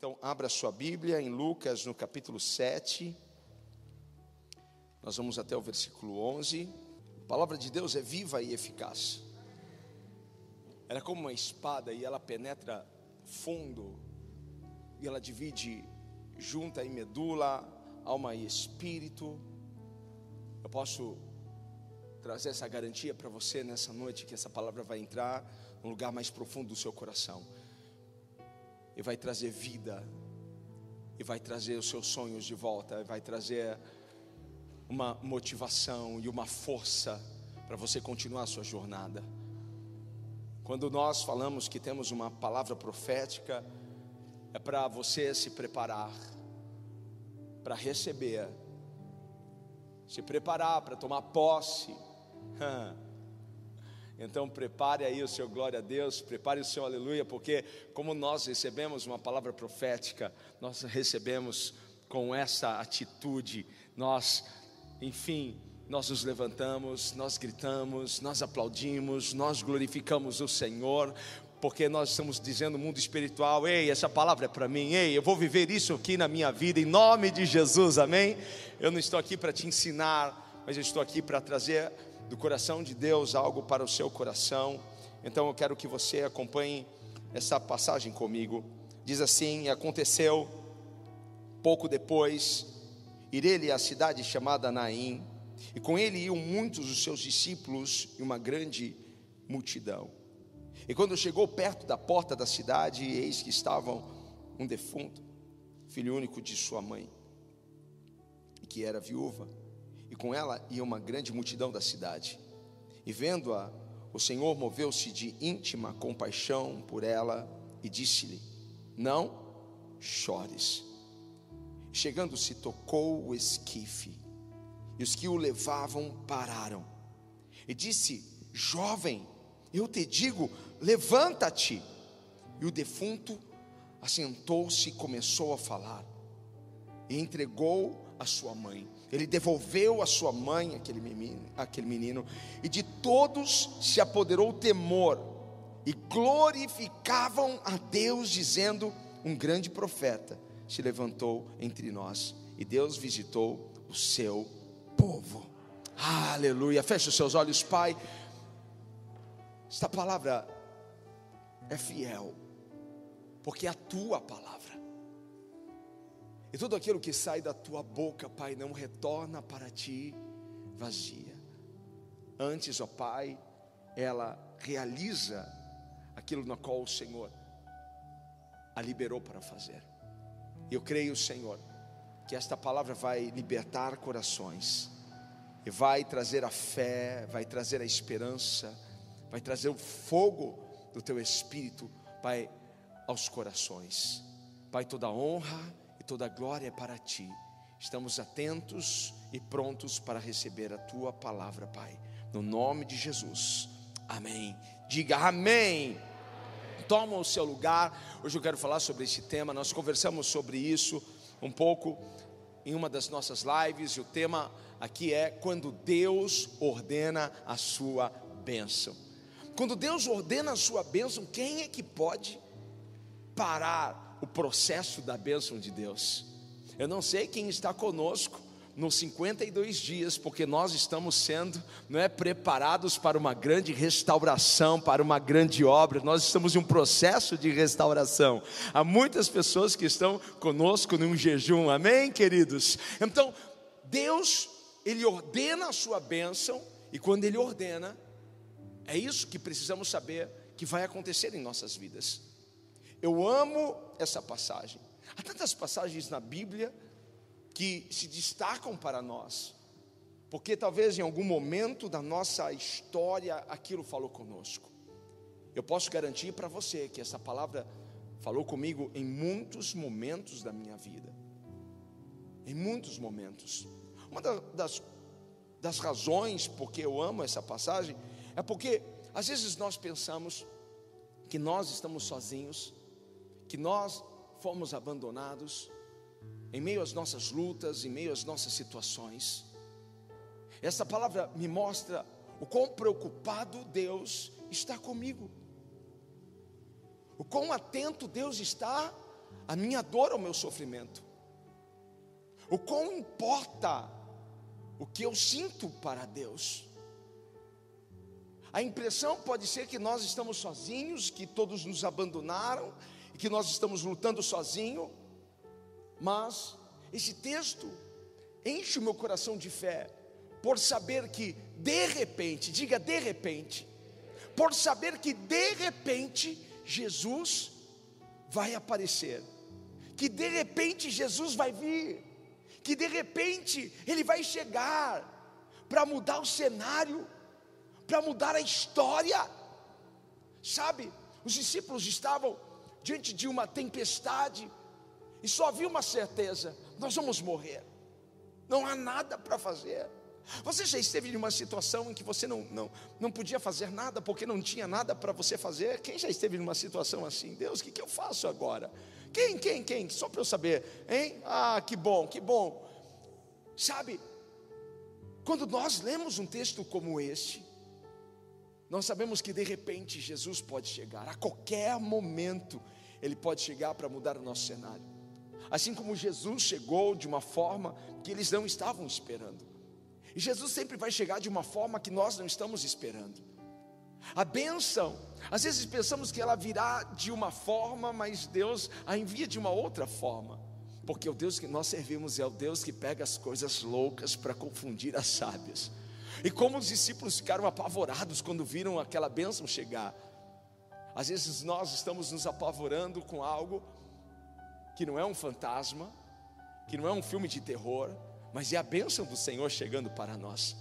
Então, abra sua Bíblia em Lucas, no capítulo 7. Nós vamos até o versículo 11. A palavra de Deus é viva e eficaz. Ela é como uma espada e ela penetra fundo, e ela divide junta em medula, alma e espírito. Eu posso trazer essa garantia para você nessa noite que essa palavra vai entrar no lugar mais profundo do seu coração e vai trazer vida, e vai trazer os seus sonhos de volta, vai trazer uma motivação e uma força para você continuar a sua jornada. Quando nós falamos que temos uma palavra profética, é para você se preparar para receber, se preparar para tomar posse. Então prepare aí o seu glória a Deus, prepare o seu aleluia, porque como nós recebemos uma palavra profética, nós recebemos com essa atitude, nós, enfim, nós nos levantamos, nós gritamos, nós aplaudimos, nós glorificamos o Senhor, porque nós estamos dizendo no mundo espiritual: ei, essa palavra é para mim, ei, eu vou viver isso aqui na minha vida, em nome de Jesus, amém? Eu não estou aqui para te ensinar, mas eu estou aqui para trazer do coração de Deus algo para o seu coração. Então eu quero que você acompanhe essa passagem comigo. Diz assim: Aconteceu pouco depois, ir ele à cidade chamada Naim e com ele iam muitos dos seus discípulos e uma grande multidão. E quando chegou perto da porta da cidade, eis que estavam um defunto, filho único de sua mãe, e que era viúva, e com ela ia uma grande multidão da cidade. E vendo-a, o Senhor moveu-se de íntima compaixão por ela e disse-lhe: Não chores. Chegando-se, tocou o esquife e os que o levavam pararam. E disse: Jovem, eu te digo, levanta-te. E o defunto assentou-se e começou a falar. E entregou a sua mãe. Ele devolveu a sua mãe, aquele menino, aquele menino, e de todos se apoderou o temor, e glorificavam a Deus, dizendo: Um grande profeta se levantou entre nós, e Deus visitou o seu povo. Aleluia. Feche os seus olhos, Pai. Esta palavra é fiel, porque é a tua palavra. E tudo aquilo que sai da tua boca, Pai, não retorna para ti vazia. Antes, ó Pai, ela realiza aquilo na qual o Senhor a liberou para fazer. Eu creio, Senhor, que esta palavra vai libertar corações, e vai trazer a fé, vai trazer a esperança, vai trazer o fogo do teu espírito, Pai, aos corações. Pai, toda honra e toda glória é para ti. Estamos atentos e prontos para receber a tua palavra, Pai. No nome de Jesus. Amém. Diga amém. Toma o seu lugar. Hoje eu quero falar sobre esse tema. Nós conversamos sobre isso um pouco em uma das nossas lives, e o tema aqui é quando Deus ordena a sua bênção. Quando Deus ordena a sua bênção, quem é que pode parar o processo da bênção de Deus? Eu não sei quem está conosco, nos 52 dias, porque nós estamos sendo não é, preparados para uma grande restauração, para uma grande obra, nós estamos em um processo de restauração. Há muitas pessoas que estão conosco num jejum, amém, queridos? Então, Deus, Ele ordena a sua bênção, e quando Ele ordena, é isso que precisamos saber que vai acontecer em nossas vidas. Eu amo essa passagem. Há tantas passagens na Bíblia que se destacam para nós, porque talvez em algum momento da nossa história aquilo falou conosco. Eu posso garantir para você que essa palavra falou comigo em muitos momentos da minha vida. Em muitos momentos. Uma das, das razões porque eu amo essa passagem é porque às vezes nós pensamos que nós estamos sozinhos, que nós fomos abandonados, em meio às nossas lutas, em meio às nossas situações. Essa palavra me mostra o quão preocupado Deus está comigo, o quão atento Deus está a minha dor ou o meu sofrimento? O quão importa o que eu sinto para Deus? A impressão pode ser que nós estamos sozinhos, que todos nos abandonaram que nós estamos lutando sozinho, mas esse texto enche o meu coração de fé por saber que de repente, diga de repente, por saber que de repente Jesus vai aparecer, que de repente Jesus vai vir, que de repente ele vai chegar para mudar o cenário, para mudar a história. Sabe, os discípulos estavam diante de uma tempestade e só havia uma certeza: nós vamos morrer, não há nada para fazer. Você já esteve em uma situação em que você não, não, não podia fazer nada porque não tinha nada para você fazer? Quem já esteve em uma situação assim? Deus, o que, que eu faço agora? Quem, quem, quem? Só para eu saber, hein? Ah, que bom, que bom. Sabe, quando nós lemos um texto como este, nós sabemos que de repente Jesus pode chegar, a qualquer momento, Ele pode chegar para mudar o nosso cenário. Assim como Jesus chegou de uma forma que eles não estavam esperando. E Jesus sempre vai chegar de uma forma que nós não estamos esperando. A bênção, às vezes pensamos que ela virá de uma forma, mas Deus a envia de uma outra forma. Porque o Deus que nós servimos é o Deus que pega as coisas loucas para confundir as sábias. E como os discípulos ficaram apavorados quando viram aquela bênção chegar. Às vezes nós estamos nos apavorando com algo que não é um fantasma, que não é um filme de terror, mas é a bênção do Senhor chegando para nós.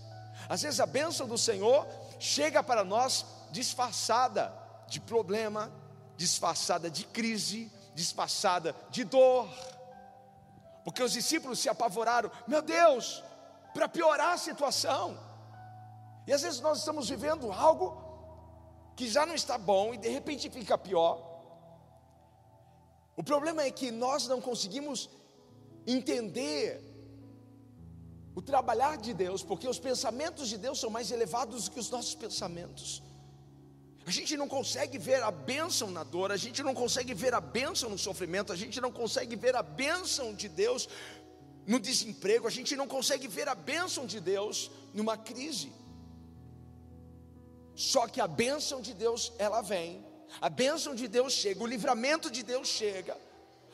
Às vezes a bênção do Senhor chega para nós disfarçada de problema, disfarçada de crise, disfarçada de dor. Porque os discípulos se apavoraram, meu Deus, para piorar a situação. E às vezes nós estamos vivendo algo que já não está bom e de repente fica pior. O problema é que nós não conseguimos entender o trabalhar de Deus, porque os pensamentos de Deus são mais elevados do que os nossos pensamentos. A gente não consegue ver a bênção na dor, a gente não consegue ver a bênção no sofrimento, a gente não consegue ver a bênção de Deus no desemprego, a gente não consegue ver a bênção de Deus numa crise. Só que a bênção de Deus, ela vem, a bênção de Deus chega, o livramento de Deus chega,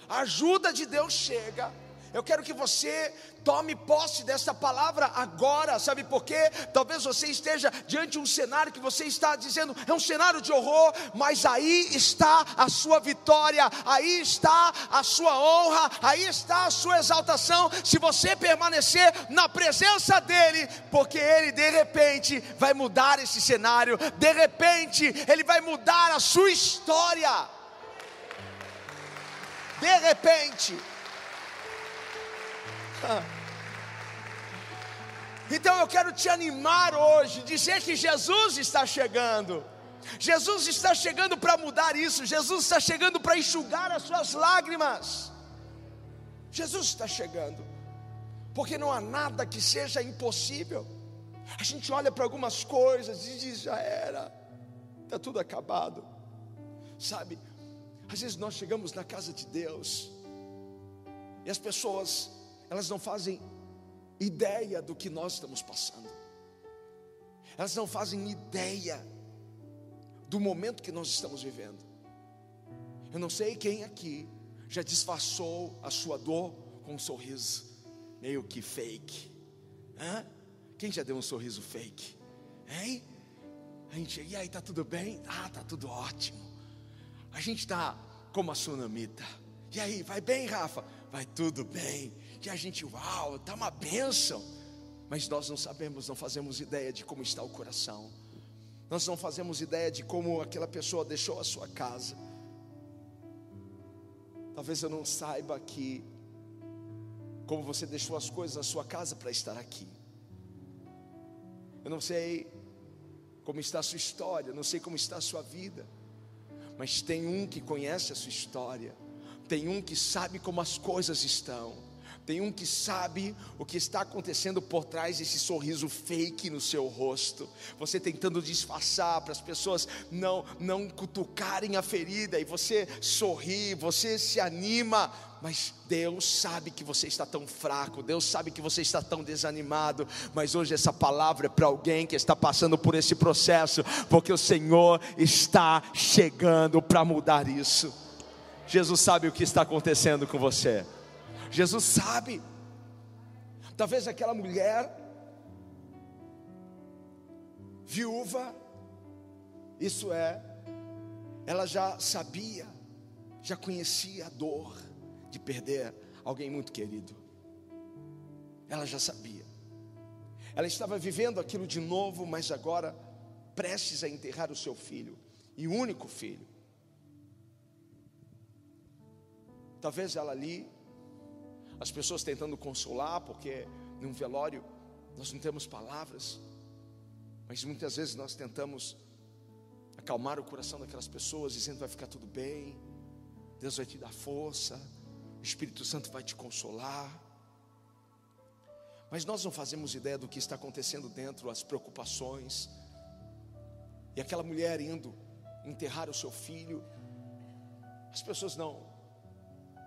a ajuda de Deus chega, eu quero que você tome posse dessa palavra agora, sabe por quê? Talvez você esteja diante de um cenário que você está dizendo, é um cenário de horror, mas aí está a sua vitória, aí está a sua honra, aí está a sua exaltação, se você permanecer na presença dEle, porque Ele de repente vai mudar esse cenário, de repente Ele vai mudar a sua história. De repente, Então eu quero te animar hoje, dizer que Jesus está chegando. Jesus está chegando para mudar isso. Jesus está chegando para enxugar as suas lágrimas. Jesus está chegando, porque não há nada que seja impossível. A gente olha para algumas coisas e diz: já era, está tudo acabado. Sabe, às vezes nós chegamos na casa de Deus e as pessoas elas não fazem ideia do que nós estamos passando, elas não fazem ideia do momento que nós estamos vivendo. Eu não sei quem aqui já disfarçou a sua dor com um sorriso meio que fake. Hã? Quem já deu um sorriso fake? Hein? A gente, e aí, tá tudo bem? Ah, tá tudo ótimo. A gente está como a sunamita. E aí, vai bem, Rafa? Vai tudo bem que a gente, uau, está uma bênção, mas nós não sabemos, não fazemos ideia de como está o coração, nós não fazemos ideia de como aquela pessoa deixou a sua casa. Talvez eu não saiba que, como você deixou as coisas na sua casa para estar aqui. Eu não sei como está a sua história, não sei como está a sua vida, mas tem um que conhece a sua história, tem um que sabe como as coisas estão Tem um que sabe o que está acontecendo por trás desse sorriso fake no seu rosto. Você tentando disfarçar para as pessoas não não cutucarem a ferida e você sorri, você se anima, mas Deus sabe que você está tão fraco, Deus sabe que você está tão desanimado, mas hoje essa palavra é para alguém que está passando por esse processo, porque o Senhor está chegando para mudar isso. Jesus sabe o que está acontecendo com você. Jesus sabe. Talvez aquela mulher viúva, isso é, ela já sabia, já conhecia a dor de perder alguém muito querido. Ela já sabia. Ela estava vivendo aquilo de novo, mas agora prestes a enterrar o seu filho, e único filho. Talvez ela ali as pessoas tentando consolar, porque num velório nós não temos palavras, mas muitas vezes nós tentamos acalmar o coração daquelas pessoas, dizendo vai ficar tudo bem, Deus vai te dar força, o Espírito Santo vai te consolar. Mas nós não fazemos ideia do que está acontecendo dentro, as preocupações. E aquela mulher indo enterrar o seu filho, as pessoas não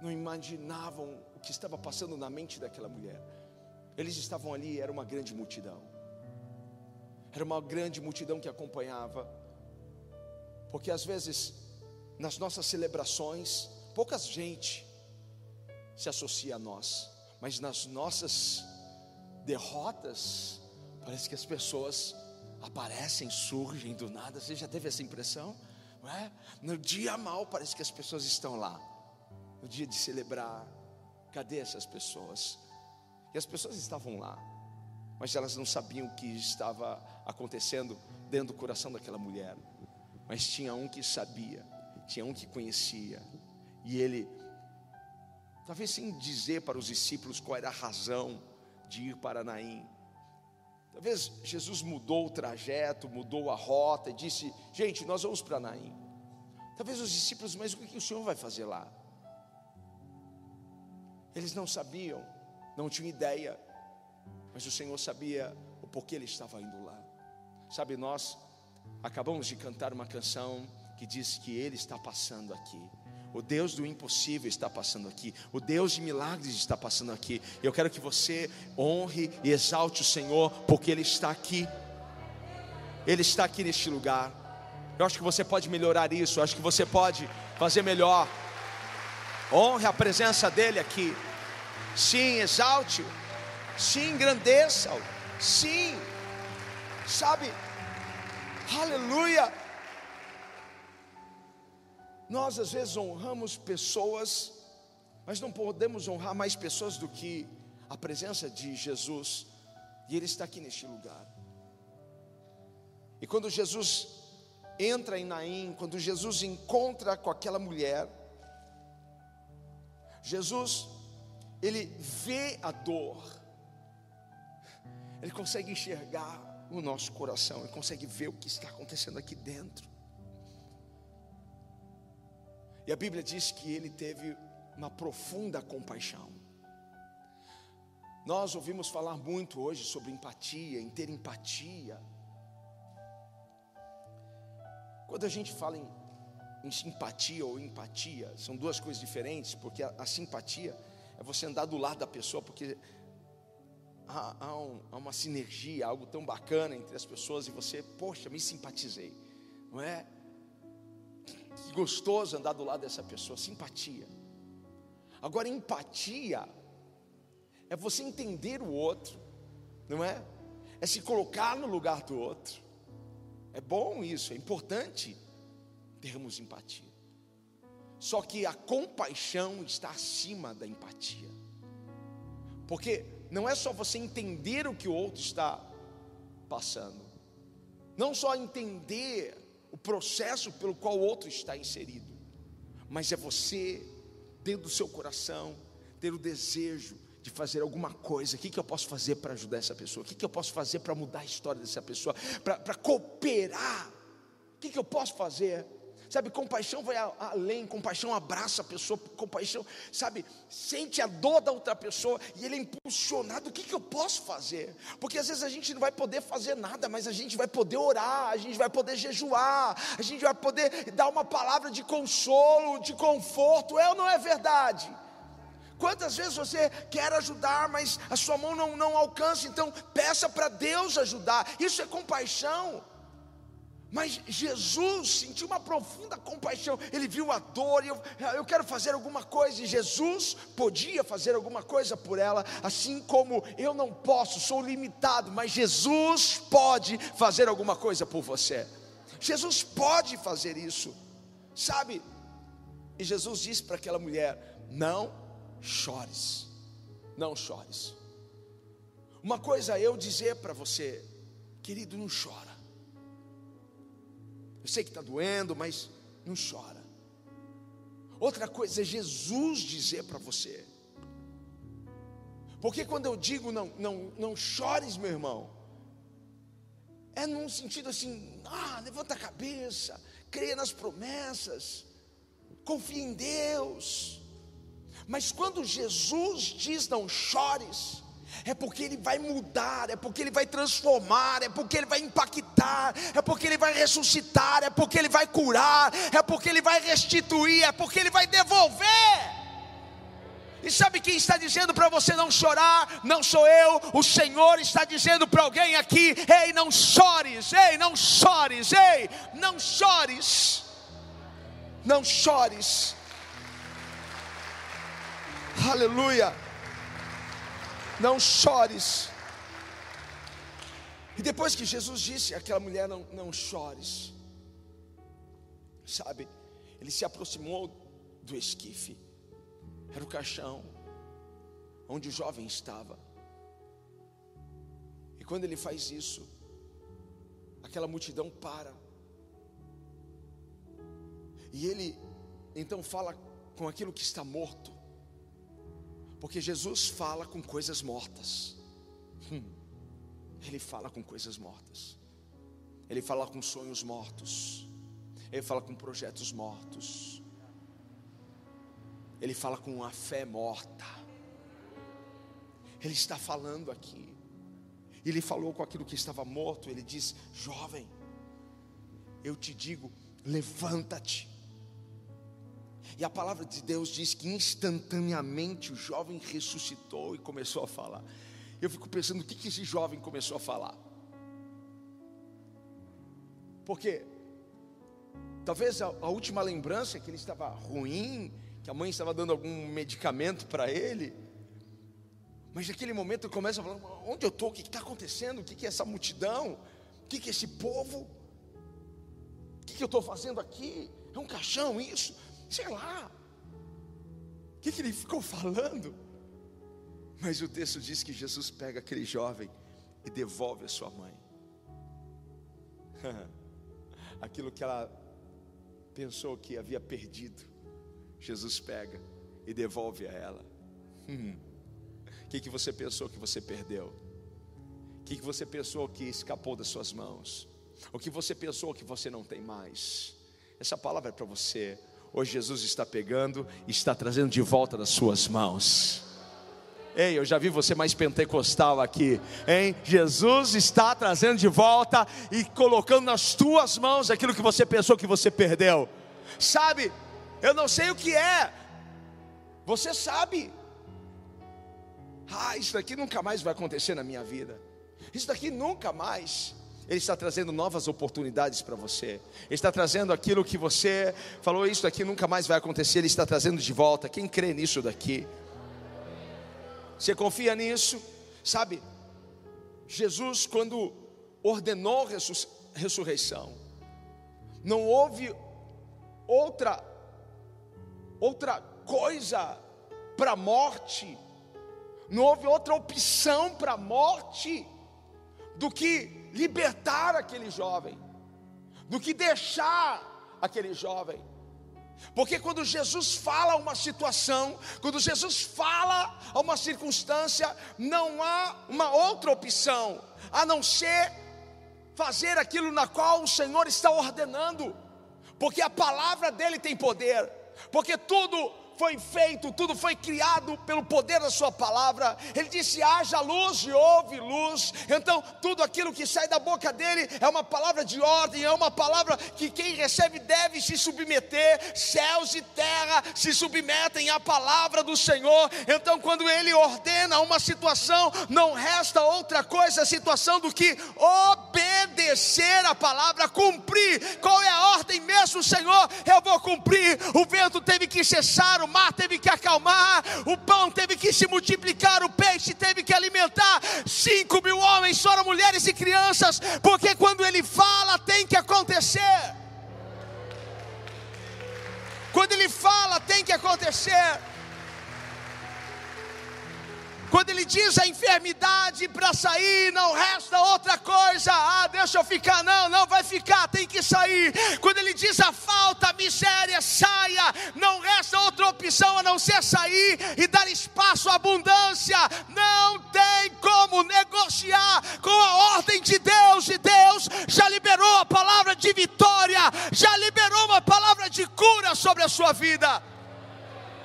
não imaginavam o que estava passando na mente daquela mulher. Eles estavam ali, era uma grande multidão. Era uma grande multidão que acompanhava. Porque às vezes, nas nossas celebrações, pouca gente se associa a nós, mas nas nossas derrotas, parece que as pessoas aparecem, surgem do nada. Você já teve essa impressão? Não é? No dia mal, parece que as pessoas estão lá no dia de celebrar. Cadê essas pessoas? E as pessoas estavam lá, mas elas não sabiam o que estava acontecendo dentro do coração daquela mulher. Mas tinha um que sabia, tinha um que conhecia, e ele, talvez sem dizer para os discípulos qual era a razão de ir para Naim, Talvez Jesus mudou o trajeto, mudou a rota e disse: Gente, nós vamos para Naim. Talvez os discípulos, mas o que o Senhor vai fazer lá? Eles não sabiam, não tinham ideia, mas o Senhor sabia o porquê ele estava indo lá. Sabe, nós acabamos de cantar uma canção que diz que ele está passando aqui. O Deus do impossível está passando aqui. O Deus de milagres está passando aqui. Eu quero que você honre e exalte o Senhor, porque Ele está aqui. Ele está aqui neste lugar. Eu acho que você pode melhorar isso. Eu acho que você pode fazer melhor. Honre a presença dEle aqui. Sim, exalte-o. Sim, engrandeça-o. Sim, sabe, aleluia. Nós às vezes honramos pessoas, mas não podemos honrar mais pessoas do que a presença de Jesus, e Ele está aqui neste lugar. E quando Jesus entra em Naim, quando Jesus encontra com aquela mulher, Jesus ele vê a dor, ele consegue enxergar o nosso coração, ele consegue ver o que está acontecendo aqui dentro. E a Bíblia diz que ele teve uma profunda compaixão. Nós ouvimos falar muito hoje sobre empatia, em ter empatia. Quando a gente fala em, simpatia ou empatia, são duas coisas diferentes, porque a, a simpatia é você andar do lado da pessoa, porque há, há, um, há, uma sinergia, algo tão bacana entre as pessoas e você, poxa, me simpatizei, não é? Que gostoso andar do lado dessa pessoa, simpatia. Agora, empatia é você entender o outro, não é? É se colocar no lugar do outro. É bom isso, é importante termos empatia. Só que a compaixão está acima da empatia. Porque não é só você entender o que o outro está passando, não só entender o processo pelo qual o outro está inserido, mas é você, dentro do seu coração, ter o desejo de fazer alguma coisa. O que, que eu posso fazer para ajudar essa pessoa? O que, que eu posso fazer para mudar a história dessa pessoa? Para cooperar? O que, que eu posso fazer? Sabe, compaixão vai além, compaixão abraça a pessoa, compaixão, sabe, sente a dor da outra pessoa e ele é impulsionado. O que, que eu posso fazer? Porque às vezes a gente não vai poder fazer nada, mas a gente vai poder orar, a gente vai poder jejuar, a gente vai poder dar uma palavra de consolo, de conforto. É ou não é verdade? Quantas vezes você quer ajudar, mas a sua mão não, não alcança, então peça para Deus ajudar. Isso é compaixão. Mas Jesus sentiu uma profunda compaixão, ele viu a dor, e eu, eu quero fazer alguma coisa, e Jesus podia fazer alguma coisa por ela, assim como eu não posso, sou limitado, mas Jesus pode fazer alguma coisa por você. Jesus pode fazer isso, sabe? E Jesus disse para aquela mulher: Não chores, não chores. Uma coisa eu dizer para você, querido, não chora. Eu sei que está doendo, mas não chora. Outra coisa é Jesus dizer para você. Porque quando eu digo não, não, não chores, meu irmão, é num sentido assim, ah, levanta a cabeça, creia nas promessas, confia em Deus. Mas quando Jesus diz não chores, é porque Ele vai mudar, é porque Ele vai transformar, é porque Ele vai impactar, é porque Ele vai ressuscitar, é porque Ele vai curar, é porque Ele vai restituir, é porque Ele vai devolver. E sabe quem está dizendo para você não chorar? Não sou eu, o Senhor está dizendo para alguém aqui: ei, não chores, ei, não chores, ei, não chores, não chores. Aleluia não chores. E depois que Jesus disse àquela mulher: Não, não chores, sabe, ele se aproximou do esquife, era o caixão onde o jovem estava. E quando ele faz isso, aquela multidão para. E ele então fala com aquilo que está morto. Porque Jesus fala com coisas mortas. Hum. Ele fala com coisas mortas. Ele fala com sonhos mortos. Ele fala com projetos mortos. Ele fala com a fé morta. Ele está falando aqui. Ele falou com aquilo que estava morto. Ele diz: Jovem, eu te digo, levanta-te. E a palavra de Deus diz que instantaneamente o jovem ressuscitou e começou a falar. Eu fico pensando o que, que esse jovem começou a falar. Porque talvez a, a última lembrança é que ele estava ruim, que a mãe estava dando algum medicamento para ele. Mas naquele momento ele começa a falar: onde eu estou? O que está acontecendo? O que, que é essa multidão? O que, que é esse povo? O que, que eu estou fazendo aqui? É um caixão isso? Sei lá, o que, que ele ficou falando? Mas o texto diz que Jesus pega aquele jovem e devolve a sua mãe. Aquilo que ela pensou que havia perdido, Jesus pega e devolve a ela. O que, que você pensou que você perdeu? O que, que você pensou que escapou das suas mãos? O que você pensou que você não tem mais? Essa palavra é para você. Hoje Jesus está pegando e está trazendo de volta das suas mãos. Ei, eu já vi você mais pentecostal aqui, hein? Jesus está trazendo de volta e colocando nas tuas mãos aquilo que você pensou que você perdeu. Sabe, eu não sei o que é, você sabe. Ah, isso daqui nunca mais vai acontecer na minha vida. Isso daqui nunca mais. Ele está trazendo novas oportunidades para você. Ele está trazendo aquilo que você falou, isso daqui nunca mais vai acontecer. Ele está trazendo de volta. Quem crê nisso daqui? Você confia nisso? Sabe, Jesus, quando ordenou a ressurreição, não houve outra, outra coisa para a morte, não houve outra opção para a morte do que libertar aquele jovem, do que deixar aquele jovem. Porque quando Jesus fala uma situação, quando Jesus fala a uma circunstância, não há uma outra opção a não ser fazer aquilo na qual o Senhor está ordenando. porque a palavra dele tem poder, porque tudo foi feito, tudo foi criado pelo poder da Sua palavra. Ele disse: haja luz e houve luz. Então, tudo aquilo que sai da boca dele é uma palavra de ordem, é uma palavra que quem recebe deve se submeter. Céus e terra se submetem à palavra do Senhor. Então, quando ele ordena uma situação, não resta outra coisa a situação do que obedecer a palavra, cumprir. Qual é ordem mesmo, Senhor? Eu vou cumprir. O vento teve que cessar, o o mar teve que acalmar, o pão teve que se multiplicar, o peixe teve que alimentar. Cinco mil homens, foram mulheres e crianças, porque quando ele fala tem que acontecer. Quando ele fala tem que acontecer. Quando ele diz a enfermidade para sair, não resta outra coisa. Ah, deixa eu ficar. Não, não vai ficar, tem que sair. Quando ele diz a falta, a miséria, saia. Não resta outra opção a não ser sair e dar espaço à abundância. Não tem como negociar com a ordem de Deus. E Deus já liberou a palavra de vitória, já liberou uma palavra de cura sobre a sua vida.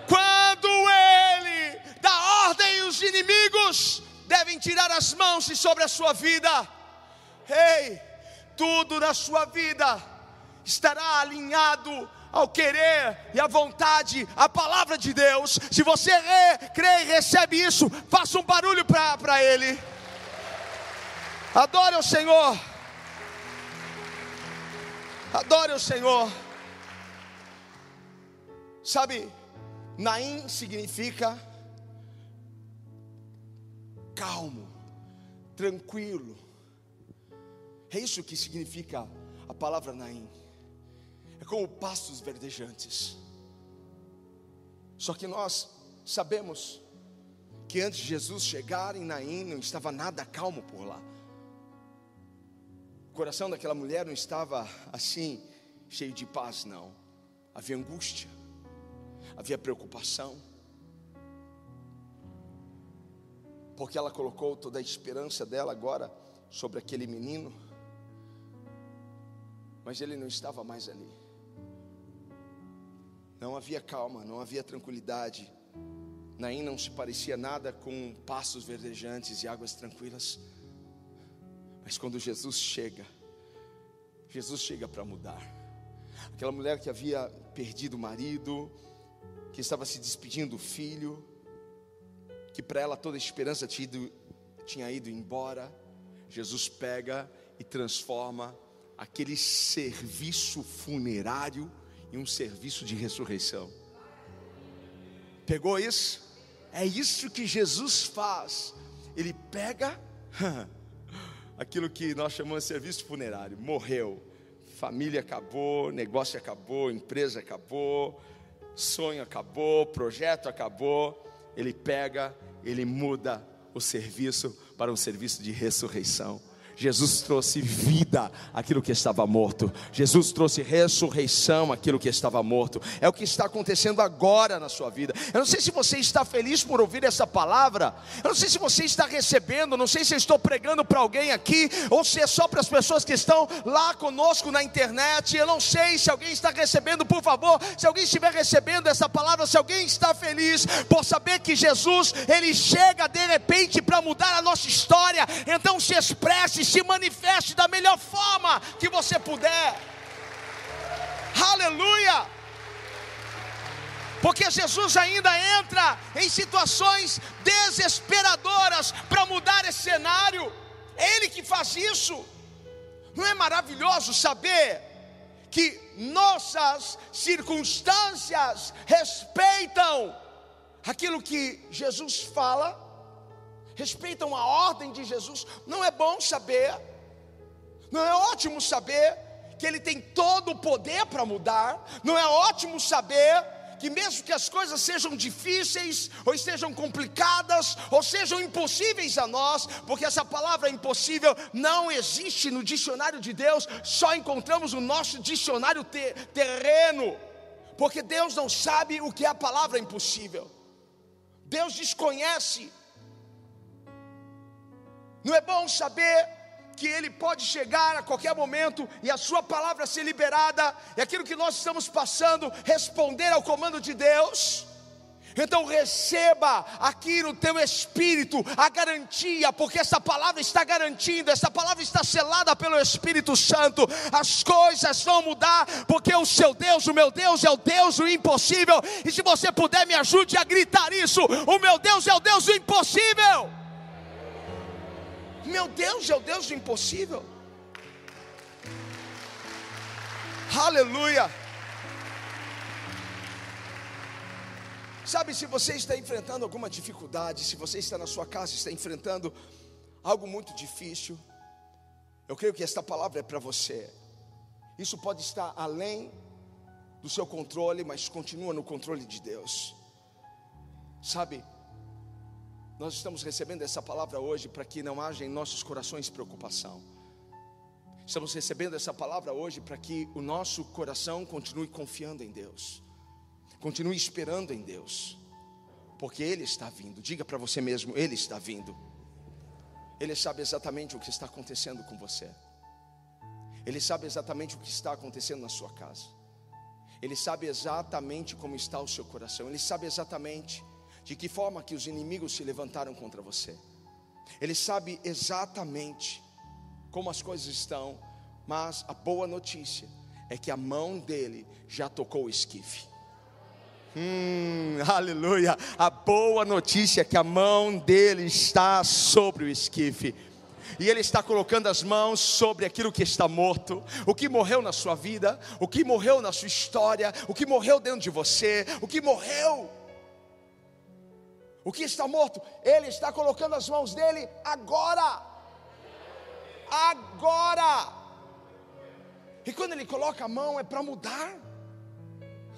Quando ele dá ordem, os inimigos devem tirar as mãos de sobre a sua vida. Ei, tudo na sua vida estará alinhado ao querer e à vontade, a palavra de Deus. Se você crê e recebe isso, faça um barulho para Ele. Adore o Senhor. Adore o Senhor. Sabe, Naim significa calmo, tranquilo. É isso que significa a palavra Naim. É como pastos verdejantes. Só que nós sabemos que antes de Jesus chegar em Naim não estava nada calmo por lá. O coração daquela mulher não estava assim, cheio de paz, não. Havia angústia havia preocupação, porque ela colocou toda a esperança dela agora sobre aquele menino, mas ele não estava mais ali. Não havia calma, não havia tranquilidade. Naim não se parecia nada com passos verdejantes e águas tranquilas. Mas quando Jesus chega, Jesus chega para mudar. Aquela mulher que havia perdido o marido, que estava se despedindo do filho, que para ela toda a esperança tinha ido, tinha ido embora. Jesus pega e transforma aquele serviço funerário em um serviço de ressurreição. Pegou isso? É isso que Jesus faz. Ele pega aquilo que nós chamamos de serviço funerário. Morreu, família acabou, negócio acabou, empresa acabou, sonho acabou, projeto acabou, ele pega, ele muda o serviço para um serviço de ressurreição. Jesus trouxe vida àquilo que estava morto. Jesus trouxe ressurreição àquilo que estava morto. É o que está acontecendo agora na sua vida. Eu não sei se você está feliz por ouvir essa palavra. Eu não sei se você está recebendo. Não sei se eu estou pregando para alguém aqui ou se é só para as pessoas que estão lá conosco na internet. Eu não sei se alguém está recebendo. Por favor, se alguém estiver recebendo essa palavra, se alguém está feliz por saber que Jesus ele chega de repente para mudar a nossa história. Então se expresse se manifeste da melhor forma que você puder. Aleluia! Porque Jesus ainda entra em situações desesperadoras para mudar esse cenário. É Ele que faz isso. Não é maravilhoso saber que nossas circunstâncias respeitam aquilo que Jesus fala? Respeitam a ordem de Jesus. Não é bom saber, não é ótimo saber que Ele tem todo o poder para mudar, não é ótimo saber que mesmo que as coisas sejam difíceis, ou estejam complicadas, ou sejam impossíveis a nós, porque essa palavra impossível não existe no dicionário de Deus, só encontramos no nosso dicionário ter, terreno, porque Deus não sabe o que é a palavra impossível, Deus desconhece não é bom saber que ele pode chegar a qualquer momento e a sua palavra ser liberada, e aquilo que nós estamos passando, responder ao comando de Deus. Então receba aqui no teu espírito a garantia, porque essa palavra está garantindo, essa palavra está selada pelo Espírito Santo. As coisas vão mudar, porque o seu Deus, o meu Deus é o Deus do impossível. E se você puder me ajude a gritar isso, o meu Deus é o Deus do impossível. Meu Deus é o Deus do impossível. Aleluia. Sabe, se você está enfrentando alguma dificuldade, se você está na sua casa está enfrentando algo muito difícil, eu creio que esta palavra é para você. Isso pode estar além do seu controle, mas continua no controle de Deus. Sabe, nós estamos recebendo essa palavra hoje para que não haja em nossos corações preocupação. Estamos recebendo essa palavra hoje para que o nosso coração continue confiando em Deus, continue esperando em Deus, porque Ele está vindo. Diga para você mesmo: Ele está vindo. Ele sabe exatamente o que está acontecendo com você, Ele sabe exatamente o que está acontecendo na sua casa, Ele sabe exatamente como está o seu coração, Ele sabe exatamente de que forma que os inimigos se levantaram contra você. Ele sabe exatamente como as coisas estão, mas a boa notícia é que a mão dele já tocou o esquife. Hum, aleluia. A boa notícia é que a mão dele está sobre o esquife. E Ele está colocando as mãos sobre aquilo que está morto, o que morreu na sua vida, o que morreu na sua história, o que morreu dentro de você, o que morreu o que está morto, Ele está colocando as mãos dele agora. Agora. E quando Ele coloca a mão é para mudar.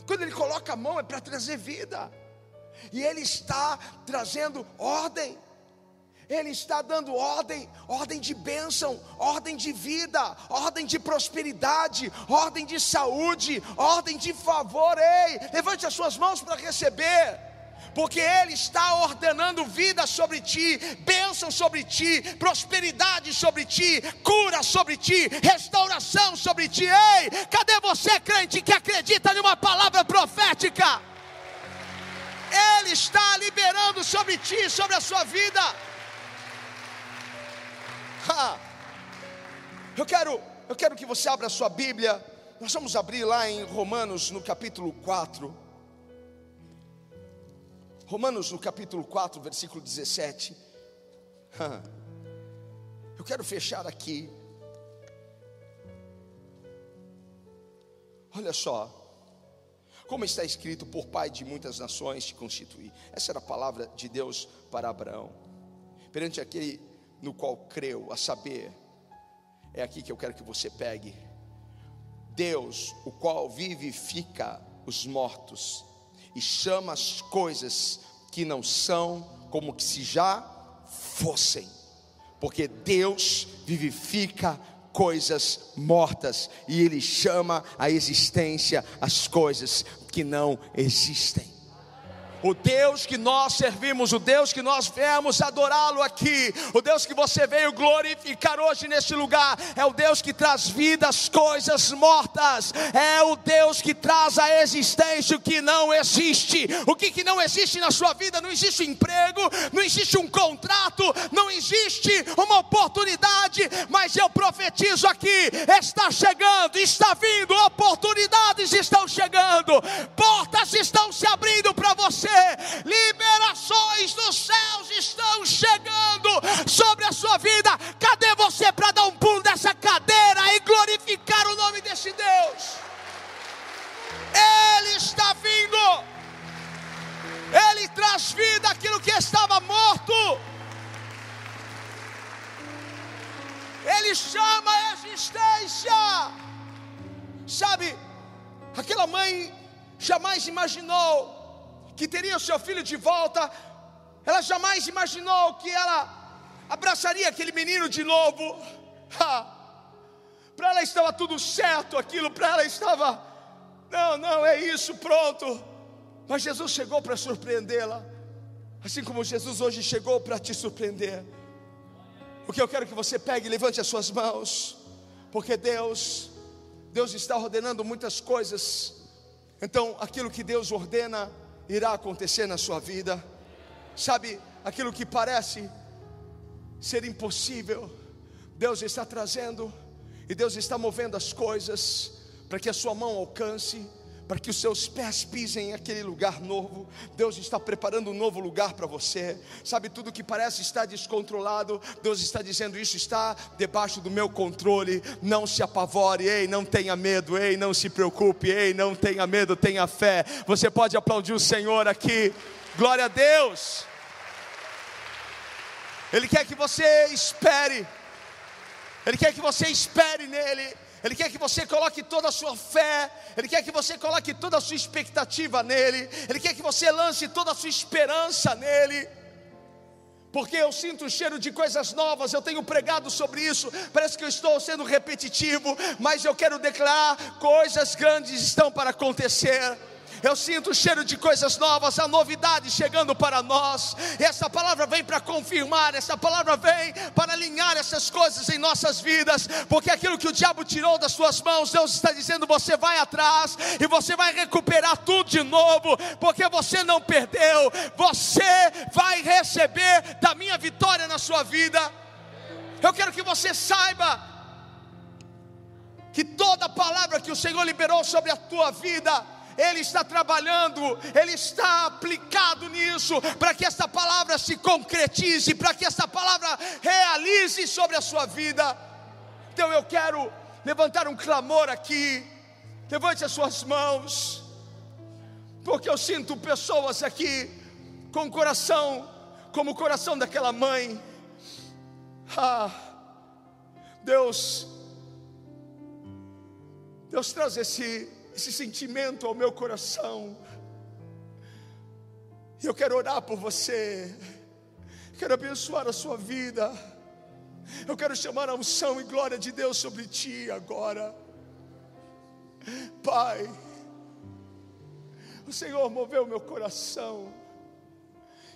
Quando Ele coloca a mão é para trazer vida. E Ele está trazendo ordem. Ele está dando ordem, ordem de bênção, ordem de vida, ordem de prosperidade, ordem de saúde, ordem de favor. Ei, levante as suas mãos para receber porque Ele está ordenando vida sobre ti, bênção sobre ti, prosperidade sobre ti, cura sobre ti, restauração sobre ti. Ei, cadê você, crente, que acredita numa palavra profética? Ele está liberando sobre ti, sobre a sua vida. Ha. Eu quero, eu quero que você abra a sua Bíblia. Nós vamos abrir lá em Romanos no capítulo 4. Romanos no capítulo 4, versículo 17. Eu quero fechar aqui. Olha só, como está escrito, por pai de muitas nações te constituí. Essa era a palavra de Deus para Abraão, perante aquele no qual creu, a saber, é aqui que eu quero que você pegue. Deus, o qual vivifica os mortos e chama as coisas que não são como que se já fossem, porque Deus vivifica coisas mortas e Ele chama a existência as coisas que não existem. O Deus que nós servimos, o Deus que nós viemos adorá-lo aqui, o Deus que você veio glorificar hoje neste lugar, é o Deus que traz vida às coisas mortas, é o Deus que traz a existência o que não existe. O que, que não existe na sua vida? Não existe emprego, não existe um contrato, não existe uma oportunidade, mas eu profetizo aqui: está chegando, está vindo, oportunidades estão chegando, portas estão se abrindo para você liberações dos céus estão chegando sobre a sua vida. Cadê você para dar um pulo dessa cadeira e glorificar o nome desse Deus? Ele está vindo, ele traz vida aquilo que estava morto. Ele chama a existência. Sabe, aquela mãe jamais imaginou que teria o seu filho de volta, ela jamais imaginou que ela abraçaria aquele menino de novo. Para ela estava tudo certo, aquilo para ela estava, não, não, é isso, pronto. Mas Jesus chegou para surpreendê-la, assim como Jesus hoje chegou para te surpreender. O que eu quero que você pegue e levante as suas mãos, porque Deus, Deus está ordenando muitas coisas. Então, aquilo que Deus ordena irá acontecer na sua vida. Sabe, aquilo que parece ser impossível, Deus está trazendo e Deus está movendo as coisas para que a sua mão alcance para que os seus pés pisem em aquele lugar novo. Deus está preparando um novo lugar para você. Sabe, tudo que parece estar descontrolado, Deus está dizendo: Isso está debaixo do meu controle. Não se apavore, ei, não tenha medo, ei, não se preocupe, ei, não tenha medo, tenha fé. Você pode aplaudir o Senhor aqui. Glória a Deus. Ele quer que você espere. Ele quer que você espere nele. Ele quer que você coloque toda a sua fé, Ele quer que você coloque toda a sua expectativa nele, Ele quer que você lance toda a sua esperança nele. Porque eu sinto o cheiro de coisas novas, eu tenho pregado sobre isso. Parece que eu estou sendo repetitivo, mas eu quero declarar: coisas grandes estão para acontecer eu sinto o cheiro de coisas novas, a novidade chegando para nós. E essa palavra vem para confirmar, essa palavra vem para alinhar essas coisas em nossas vidas, porque aquilo que o diabo tirou das suas mãos, Deus está dizendo: você vai atrás e você vai recuperar tudo de novo, porque você não perdeu, você vai receber da minha vitória na sua vida. Eu quero que você saiba que toda palavra que o Senhor liberou sobre a tua vida, ele está trabalhando, Ele está aplicado nisso, para que essa palavra se concretize, para que essa palavra realize sobre a sua vida. Então eu quero levantar um clamor aqui, levante as suas mãos, porque eu sinto pessoas aqui com o coração como o coração daquela mãe. Ah, Deus, Deus traz esse esse sentimento ao meu coração. E eu quero orar por você, quero abençoar a sua vida. Eu quero chamar a unção e glória de Deus sobre ti agora. Pai, o Senhor moveu meu coração.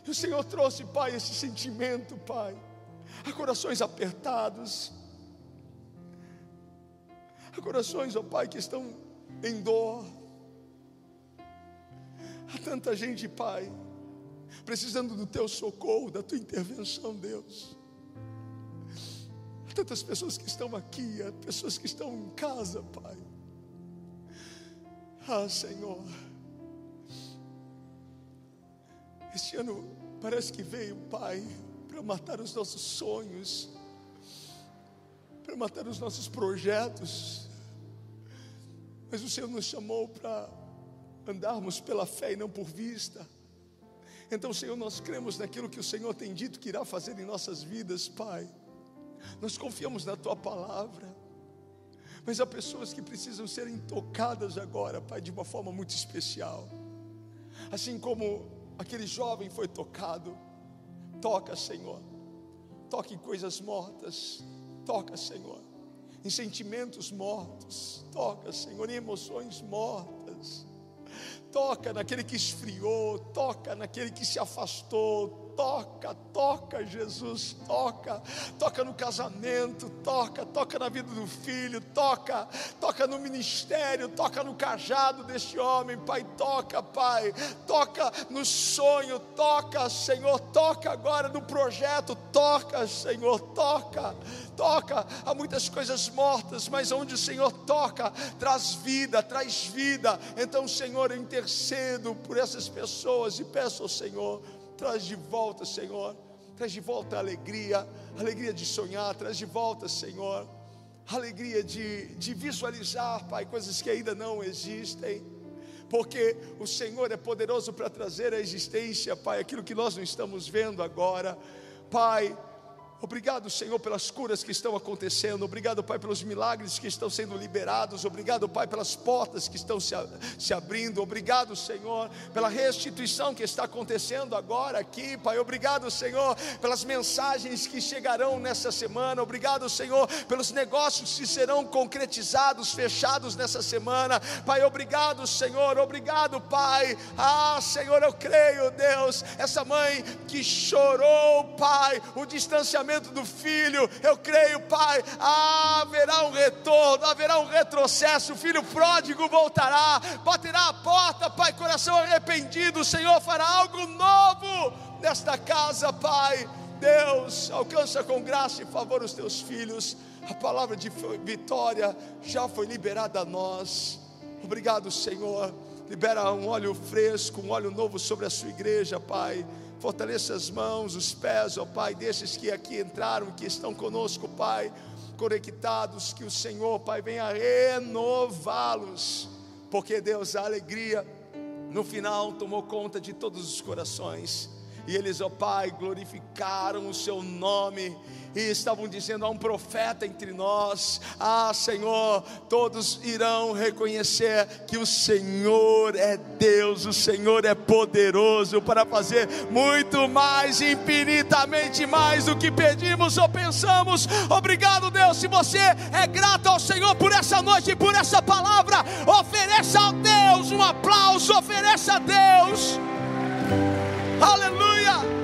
E o Senhor trouxe, Pai, esse sentimento, Pai, a corações apertados, a corações, ó Pai, que estão em dor. Há tanta gente, Pai, precisando do teu socorro, da tua intervenção, Deus. Há tantas pessoas que estão aqui, há pessoas que estão em casa, Pai. Ah, Senhor. Este ano parece que veio, Pai, para matar os nossos sonhos, para matar os nossos projetos mas o Senhor nos chamou para andarmos pela fé e não por vista. Então, Senhor, nós cremos naquilo que o Senhor tem dito que irá fazer em nossas vidas, Pai. Nós confiamos na Tua palavra. Mas há pessoas que precisam serem tocadas agora, Pai, de uma forma muito especial. Assim como aquele jovem foi tocado. Toca, Senhor. Toque em coisas mortas. Toca, Senhor em sentimentos mortos, toca, Senhor, em emoções mortas, toca naquele que esfriou, toca naquele que se afastou, toca, toca, Jesus, toca, toca no casamento, toca, toca na vida do filho, toca, toca no ministério, toca no cajado deste homem, Pai, toca, Pai, toca no sonho, toca, Senhor, toca agora no projeto, toca, Senhor, toca, toca. Há muitas coisas mortas, mas onde o Senhor toca, traz vida, traz vida. Então, Senhor, eu intercedo por essas pessoas e peço ao Senhor Traz de volta, Senhor. Traz de volta a alegria, a alegria de sonhar. Traz de volta, Senhor, a alegria de, de visualizar, Pai, coisas que ainda não existem. Porque o Senhor é poderoso para trazer à existência, Pai, aquilo que nós não estamos vendo agora. Pai, Obrigado, Senhor, pelas curas que estão acontecendo. Obrigado, Pai, pelos milagres que estão sendo liberados. Obrigado, Pai, pelas portas que estão se, se abrindo. Obrigado, Senhor, pela restituição que está acontecendo agora aqui, Pai. Obrigado, Senhor, pelas mensagens que chegarão nessa semana. Obrigado, Senhor, pelos negócios que serão concretizados, fechados nessa semana. Pai, obrigado, Senhor. Obrigado, Pai. Ah, Senhor, eu creio, Deus. Essa mãe que chorou, Pai, o distanciamento do filho, eu creio, Pai, haverá um retorno, haverá um retrocesso. O filho pródigo voltará, baterá a porta, Pai, coração arrependido. O Senhor fará algo novo nesta casa, Pai. Deus, alcança com graça e favor os teus filhos. A palavra de vitória já foi liberada a nós. Obrigado, Senhor. Libera um óleo fresco, um óleo novo sobre a sua igreja, Pai. Fortaleça as mãos, os pés, ó Pai, desses que aqui entraram, que estão conosco, Pai, conectados, que o Senhor, Pai, venha renová-los, porque Deus, a alegria no final tomou conta de todos os corações. E eles, ó Pai, glorificaram o seu nome e estavam dizendo: há um profeta entre nós. Ah, Senhor, todos irão reconhecer que o Senhor é Deus, o Senhor é poderoso para fazer muito mais, infinitamente mais do que pedimos ou pensamos. Obrigado, Deus. Se você é grato ao Senhor por essa noite e por essa palavra, ofereça a Deus um aplauso, ofereça a Deus. Aleluia. Hallelujah.